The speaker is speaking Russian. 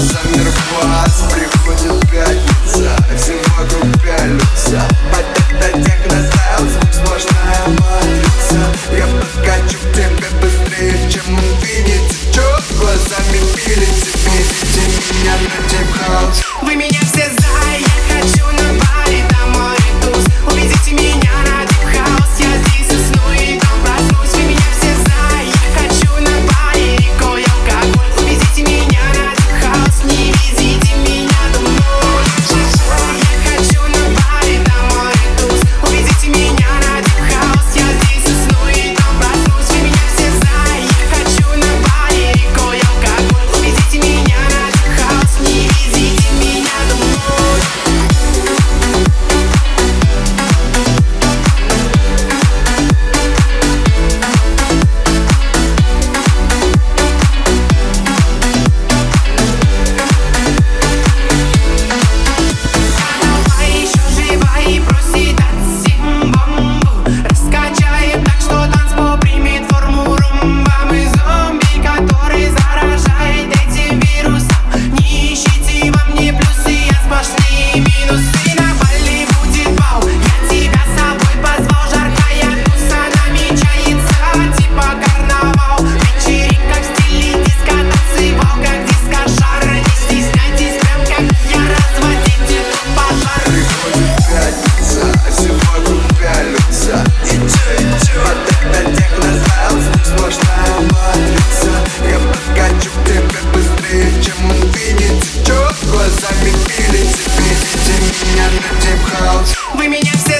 замер Приходит Глазами пили тебе, видя меня на тип-хаус Вы меня все